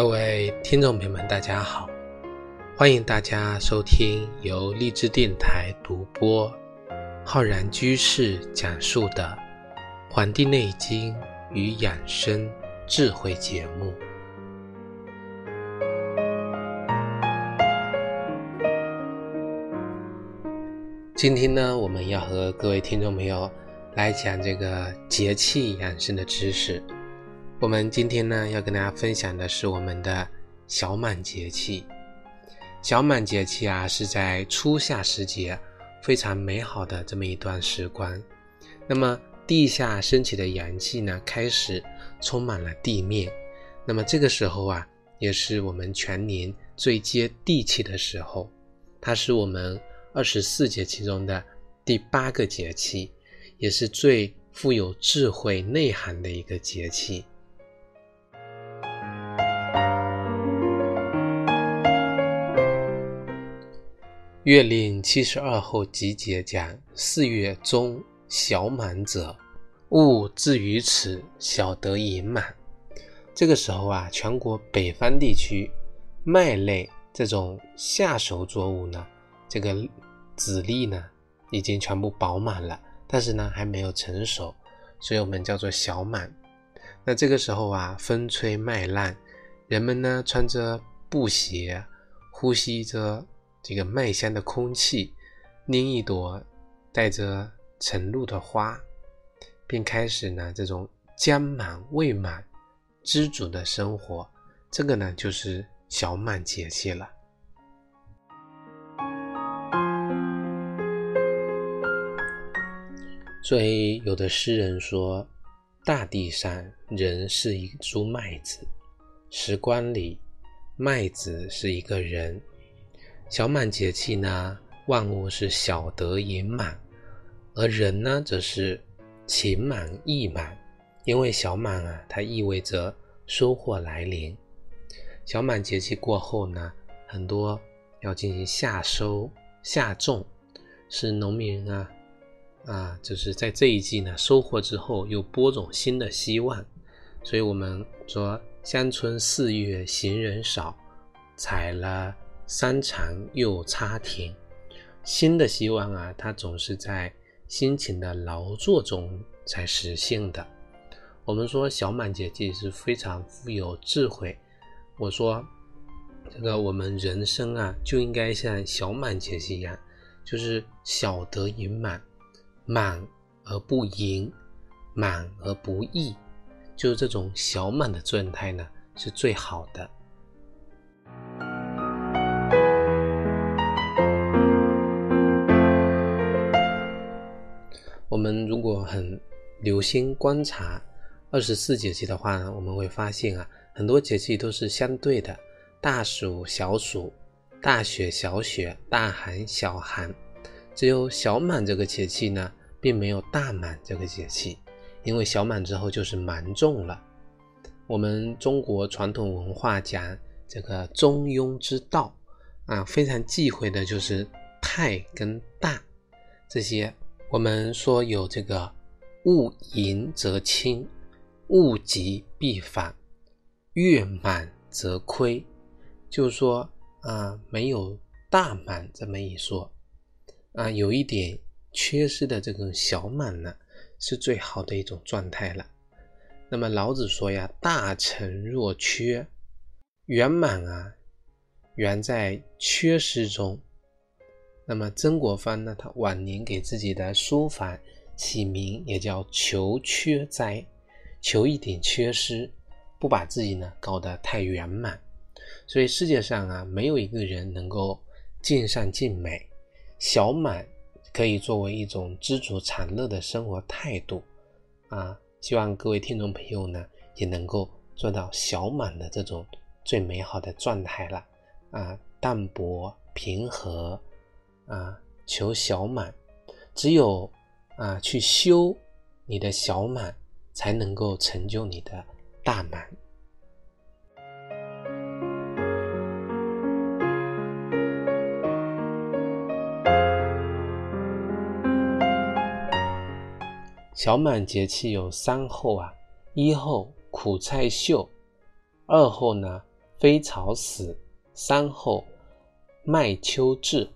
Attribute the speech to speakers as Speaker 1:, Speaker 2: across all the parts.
Speaker 1: 各位听众朋友们，大家好！欢迎大家收听由荔枝电台独播、浩然居士讲述的《黄帝内经与养生智慧》节目。今天呢，我们要和各位听众朋友来讲这个节气养生的知识。我们今天呢要跟大家分享的是我们的小满节气。小满节气啊，是在初夏时节非常美好的这么一段时光。那么地下升起的阳气呢，开始充满了地面。那么这个时候啊，也是我们全年最接地气的时候。它是我们二十四节气中的第八个节气，也是最富有智慧内涵的一个节气。月令七十二候集结讲：四月中小满者，物至于此，小得盈满。这个时候啊，全国北方地区麦类这种夏熟作物呢，这个籽粒呢已经全部饱满了，但是呢还没有成熟，所以我们叫做小满。那这个时候啊，风吹麦浪，人们呢穿着布鞋，呼吸着。这个麦香的空气，拎一朵带着晨露的花，并开始呢这种将满未满、知足的生活。这个呢就是小满节气了。所以有的诗人说：“大地上人是一株麦子，时光里麦子是一个人。”小满节气呢，万物是小得盈满，而人呢，则是情满意满。因为小满啊，它意味着收获来临。小满节气过后呢，很多要进行夏收、夏种，是农民啊啊，就是在这一季呢收获之后，又播种新的希望。所以我们说，乡村四月行人少，采了。三长又插田，新的希望啊，它总是在辛勤的劳作中才实现的。我们说小满节气是非常富有智慧。我说这个我们人生啊，就应该像小满节气一样，就是小得盈满，满而不盈，满而不溢，就是这种小满的状态呢，是最好的。我们如果很留心观察二十四节气的话呢，我们会发现啊，很多节气都是相对的，大暑、小暑、大雪、小雪、大寒、小寒，只有小满这个节气呢，并没有大满这个节气，因为小满之后就是芒种了。我们中国传统文化讲这个中庸之道啊，非常忌讳的就是太跟大这些。我们说有这个物盈则清，物极必反，月满则亏，就是说啊，没有大满这么一说啊，有一点缺失的这种小满呢，是最好的一种状态了。那么老子说呀，大成若缺，圆满啊，圆在缺失中。那么曾国藩呢？他晚年给自己的书法起名也叫“求缺哉”，求一点缺失，不把自己呢搞得太圆满。所以世界上啊，没有一个人能够尽善尽美。小满可以作为一种知足常乐的生活态度啊。希望各位听众朋友呢，也能够做到小满的这种最美好的状态了啊，淡泊平和。啊，求小满，只有啊去修你的小满，才能够成就你的大满。小满节气有三候啊，一候苦菜秀，二候呢飞草死，三候麦秋至。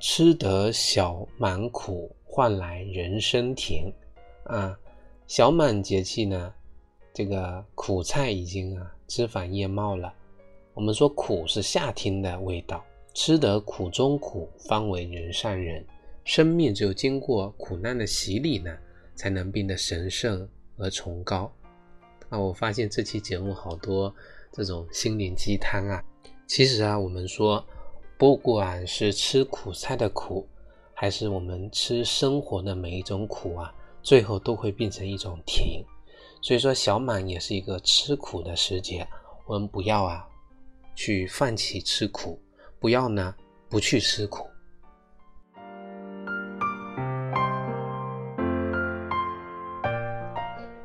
Speaker 1: 吃得小满苦，换来人生甜。啊，小满节气呢，这个苦菜已经啊枝繁叶茂了。我们说苦是夏天的味道，吃得苦中苦，方为人上人。生命只有经过苦难的洗礼呢，才能变得神圣而崇高。啊，我发现这期节目好多这种心灵鸡汤啊。其实啊，我们说。不管是吃苦菜的苦，还是我们吃生活的每一种苦啊，最后都会变成一种甜。所以说，小满也是一个吃苦的时节，我们不要啊，去放弃吃苦，不要呢不去吃苦。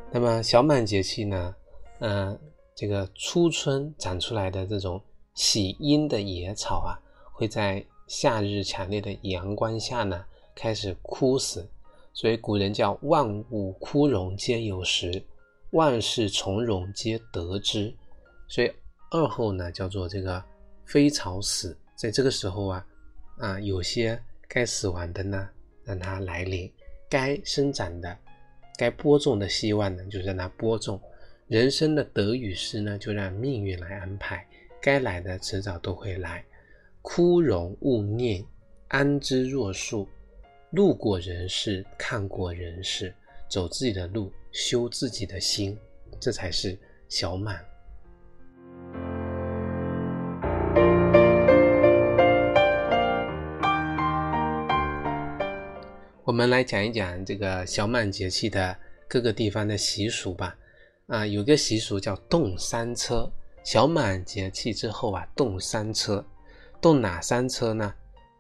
Speaker 1: 那么小满节气呢，嗯，这个初春长出来的这种喜阴的野草啊。会在夏日强烈的阳光下呢，开始枯死，所以古人叫万物枯荣皆有时，万事从容皆得之。所以二后呢叫做这个飞草死，在这个时候啊啊，有些该死亡的呢，让它来临；该生长的、该播种的希望呢，就让它播种。人生的得与失呢，就让命运来安排，该来的迟早都会来。枯荣勿念，安之若素。路过人世，看过人世，走自己的路，修自己的心，这才是小满。我们来讲一讲这个小满节气的各个地方的习俗吧。啊，有个习俗叫动三车。小满节气之后啊，动三车。动哪三车呢？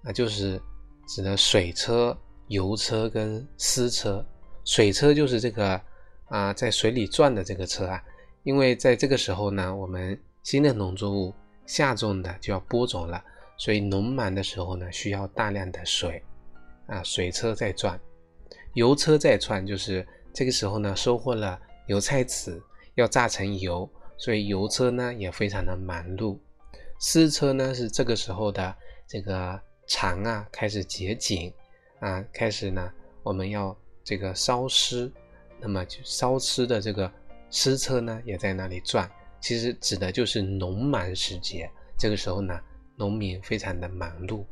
Speaker 1: 啊，就是指的水车、油车跟丝车。水车就是这个啊，在水里转的这个车啊。因为在这个时候呢，我们新的农作物下种的就要播种了，所以农忙的时候呢，需要大量的水啊。水车在转，油车在转，就是这个时候呢，收获了油菜籽，要榨成油，所以油车呢也非常的忙碌。丝车呢是这个时候的这个蚕啊开始结茧啊，开始呢我们要这个烧尸，那么就烧尸的这个丝车呢也在那里转，其实指的就是农忙时节。这个时候呢，农民非常的忙碌。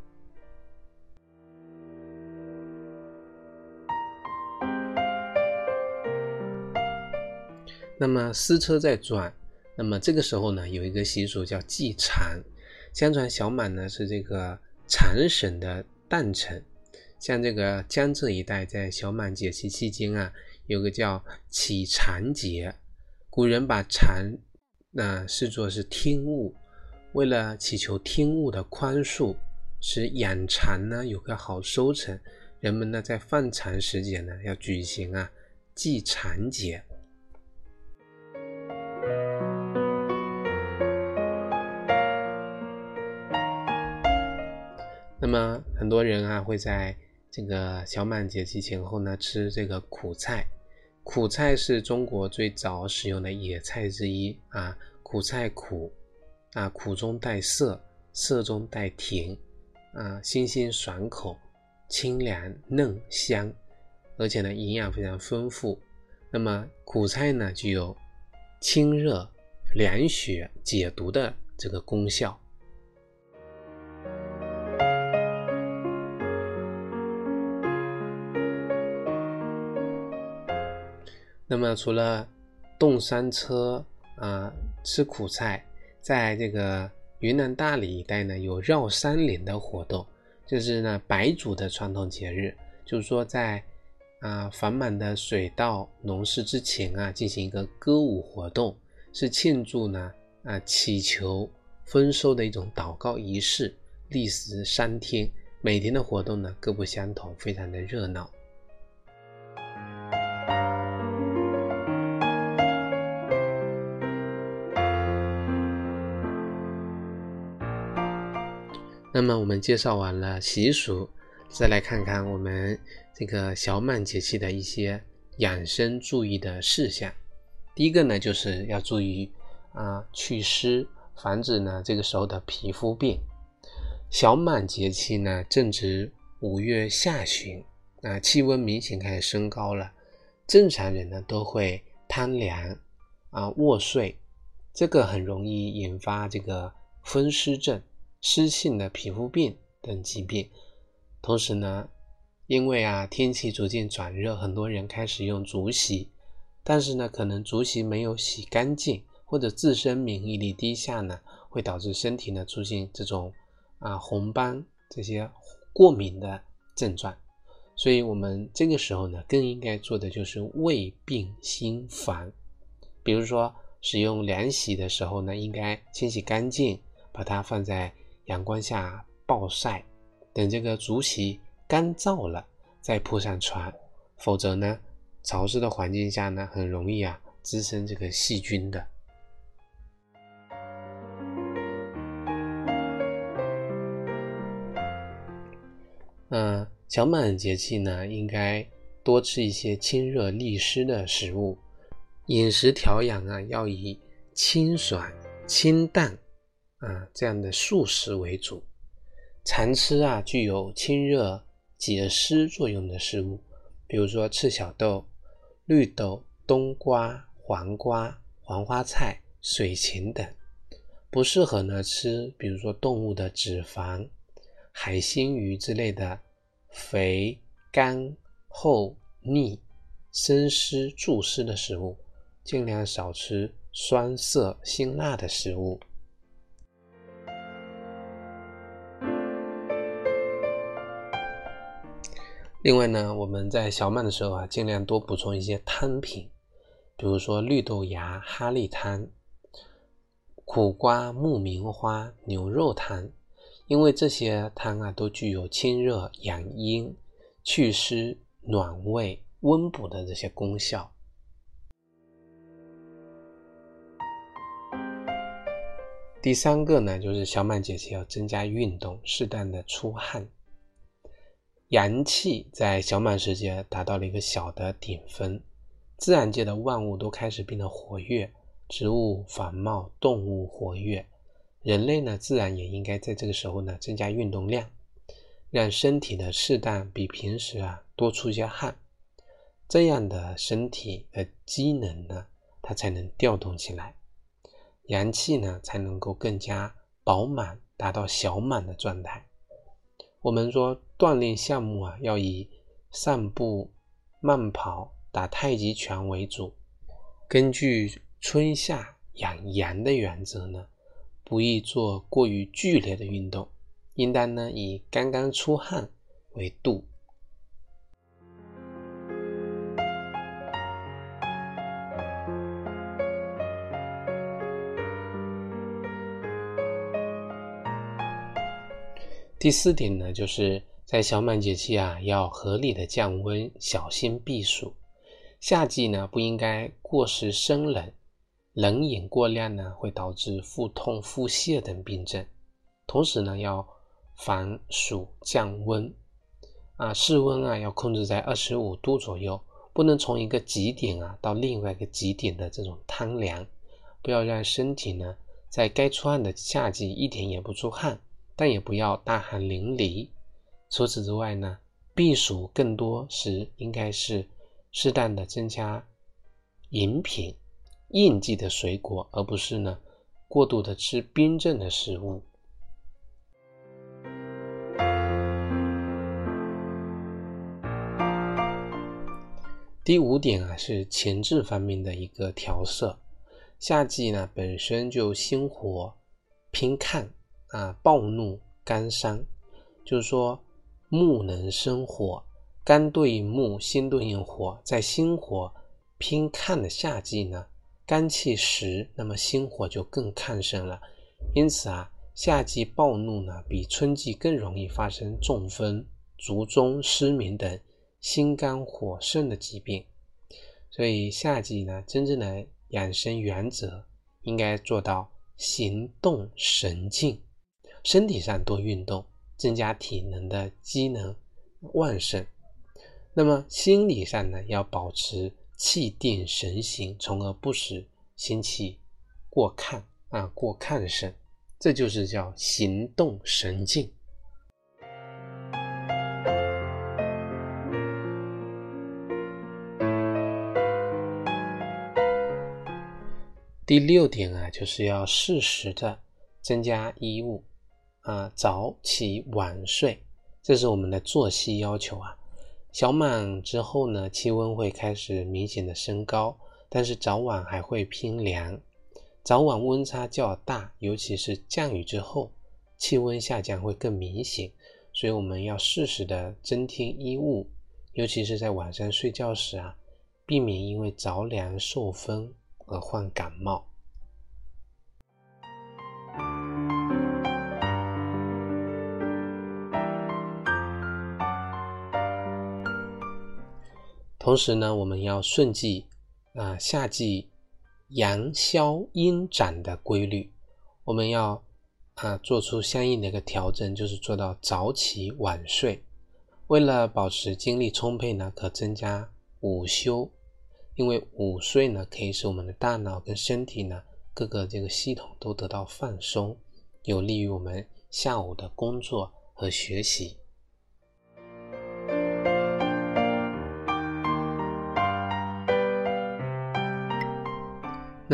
Speaker 1: 那么丝车在转。那么这个时候呢，有一个习俗叫祭蚕。相传小满呢是这个蚕省的诞辰，像这个江浙一带，在小满节气期间啊，有个叫乞蚕节。古人把蚕那视作是天物，为了祈求天物的宽恕，使养蚕呢有个好收成，人们呢在放蚕时节呢要举行啊祭蚕节。那么很多人啊会在这个小满节气前后呢吃这个苦菜，苦菜是中国最早使用的野菜之一啊。苦菜苦啊，苦中带涩，涩中带甜啊，新鲜爽口，清凉嫩香，而且呢营养非常丰富。那么苦菜呢具有清热凉血解毒的这个功效。那么除了动山车啊，吃苦菜，在这个云南大理一带呢，有绕山林的活动，就是呢白族的传统节日，就是说在啊繁忙的水稻农事之前啊，进行一个歌舞活动，是庆祝呢啊祈求丰收的一种祷告仪式，历时三天，每天的活动呢各不相同，非常的热闹。那么我们介绍完了习俗，再来看看我们这个小满节气的一些养生注意的事项。第一个呢，就是要注意啊祛湿，防止呢这个时候的皮肤病。小满节气呢正值五月下旬，啊气温明显开始升高了，正常人呢都会贪凉啊卧睡，这个很容易引发这个风湿症、湿性的皮肤病等疾病。同时呢，因为啊天气逐渐转热，很多人开始用竹席，但是呢可能竹席没有洗干净，或者自身免疫力低下呢，会导致身体呢出现这种。啊，红斑这些过敏的症状，所以我们这个时候呢，更应该做的就是未病先防。比如说，使用凉席的时候呢，应该清洗干净，把它放在阳光下暴晒，等这个竹席干燥了再铺上床。否则呢，潮湿的环境下呢，很容易啊滋生这个细菌的。嗯，小满节气呢，应该多吃一些清热利湿的食物，饮食调养啊，要以清爽、清淡啊这样的素食为主，常吃啊具有清热解湿作用的食物，比如说赤小豆、绿豆、冬瓜、黄瓜、黄花菜、水芹等。不适合呢吃，比如说动物的脂肪。海星鱼之类的肥、干、厚、腻、生湿、助湿的食物，尽量少吃酸涩、辛辣的食物。另外呢，我们在小满的时候啊，尽量多补充一些汤品，比如说绿豆芽哈利汤、苦瓜木棉花牛肉汤。因为这些汤啊，都具有清热养阴、祛湿暖胃、温补的这些功效。第三个呢，就是小满节气要增加运动，适当的出汗。阳气在小满时节达到了一个小的顶峰，自然界的万物都开始变得活跃，植物繁茂，动物活跃。人类呢，自然也应该在这个时候呢，增加运动量，让身体的适当比平时啊多出一些汗，这样的身体的机能呢，它才能调动起来，阳气呢才能够更加饱满，达到小满的状态。我们说锻炼项目啊，要以散步、慢跑、打太极拳为主，根据春夏养阳的原则呢。不宜做过于剧烈的运动，应当呢以刚刚出汗为度。第四点呢，就是在小满节气啊，要合理的降温，小心避暑。夏季呢，不应该过食生冷。冷饮过量呢，会导致腹痛、腹泻等病症。同时呢，要防暑降温啊，室温啊要控制在二十五度左右，不能从一个极点啊到另外一个极点的这种贪凉。不要让身体呢在该出汗的夏季一点也不出汗，但也不要大汗淋漓。除此之外呢，避暑更多时应该是适当的增加饮品。应季的水果，而不是呢过度的吃冰镇的食物。第五点啊，是前置方面的一个调色。夏季呢本身就心火偏亢啊，暴怒肝伤，就是说木能生火，肝对应木，心对应火，在心火偏亢的夏季呢。肝气实，那么心火就更亢盛了。因此啊，夏季暴怒呢，比春季更容易发生中风、卒中、失明等心肝火盛的疾病。所以夏季呢，真正的养生原则应该做到行动神静，身体上多运动，增加体能的机能旺盛。那么心理上呢，要保持。气定神闲，从而不使心气过亢啊，过亢盛，这就是叫行动神静。第六点啊，就是要适时的增加衣物啊，早起晚睡，这是我们的作息要求啊。小满之后呢，气温会开始明显的升高，但是早晚还会偏凉，早晚温差较大，尤其是降雨之后，气温下降会更明显，所以我们要适时的增添衣物，尤其是在晚上睡觉时啊，避免因为着凉受风。而患感冒。同时呢，我们要顺季啊，夏季阳消阴长的规律，我们要啊做出相应的一个调整，就是做到早起晚睡。为了保持精力充沛呢，可增加午休。因为午睡呢，可以使我们的大脑跟身体呢各个这个系统都得到放松，有利于我们下午的工作和学习。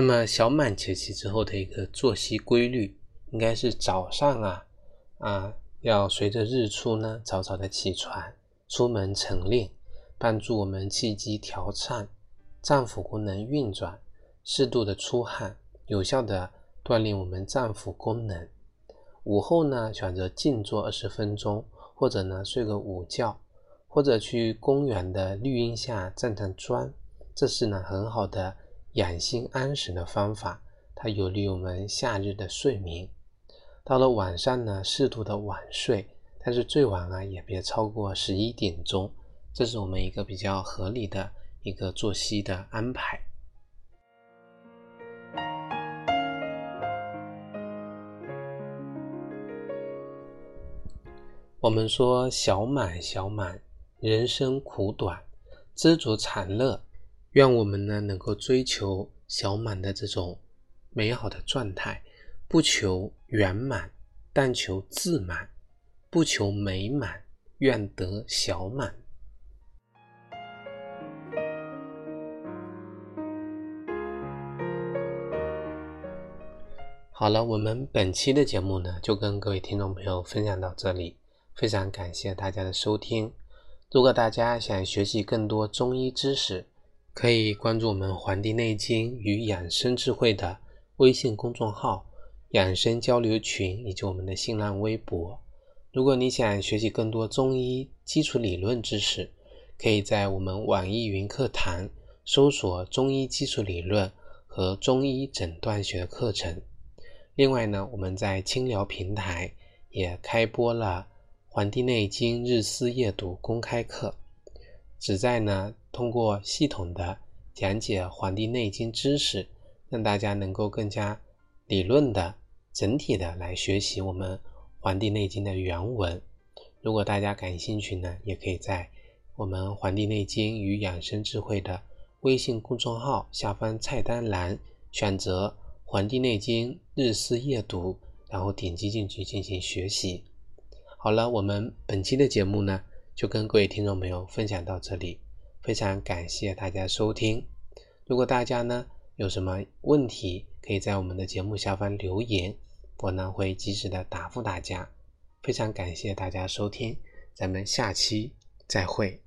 Speaker 1: 那么小满节气之后的一个作息规律，应该是早上啊啊要随着日出呢早早的起床，出门晨练，帮助我们气机调畅。脏腑功能运转，适度的出汗，有效的锻炼我们脏腑功能。午后呢，选择静坐二十分钟，或者呢睡个午觉，或者去公园的绿荫下站站桩，这是呢很好的养心安神的方法，它有利于我们夏日的睡眠。到了晚上呢，适度的晚睡，但是最晚啊也别超过十一点钟，这是我们一个比较合理的。一个作息的安排。我们说小满小满，人生苦短，知足常乐。愿我们呢能够追求小满的这种美好的状态，不求圆满，但求自满；不求美满，愿得小满。好了，我们本期的节目呢，就跟各位听众朋友分享到这里。非常感谢大家的收听。如果大家想学习更多中医知识，可以关注我们《黄帝内经与养生智慧》的微信公众号、养生交流群以及我们的新浪微博。如果你想学习更多中医基础理论知识，可以在我们网易云课堂搜索“中医基础理论”和“中医诊断学”课程。另外呢，我们在清聊平台也开播了《黄帝内经日思夜读》公开课，旨在呢通过系统的讲解《黄帝内经》知识，让大家能够更加理论的、整体的来学习我们《黄帝内经》的原文。如果大家感兴趣呢，也可以在我们《黄帝内经与养生智慧》的微信公众号下方菜单栏选择。《黄帝内经日思夜读》，然后点击进去进行学习。好了，我们本期的节目呢，就跟各位听众朋友分享到这里。非常感谢大家收听。如果大家呢有什么问题，可以在我们的节目下方留言，我呢会及时的答复大家。非常感谢大家收听，咱们下期再会。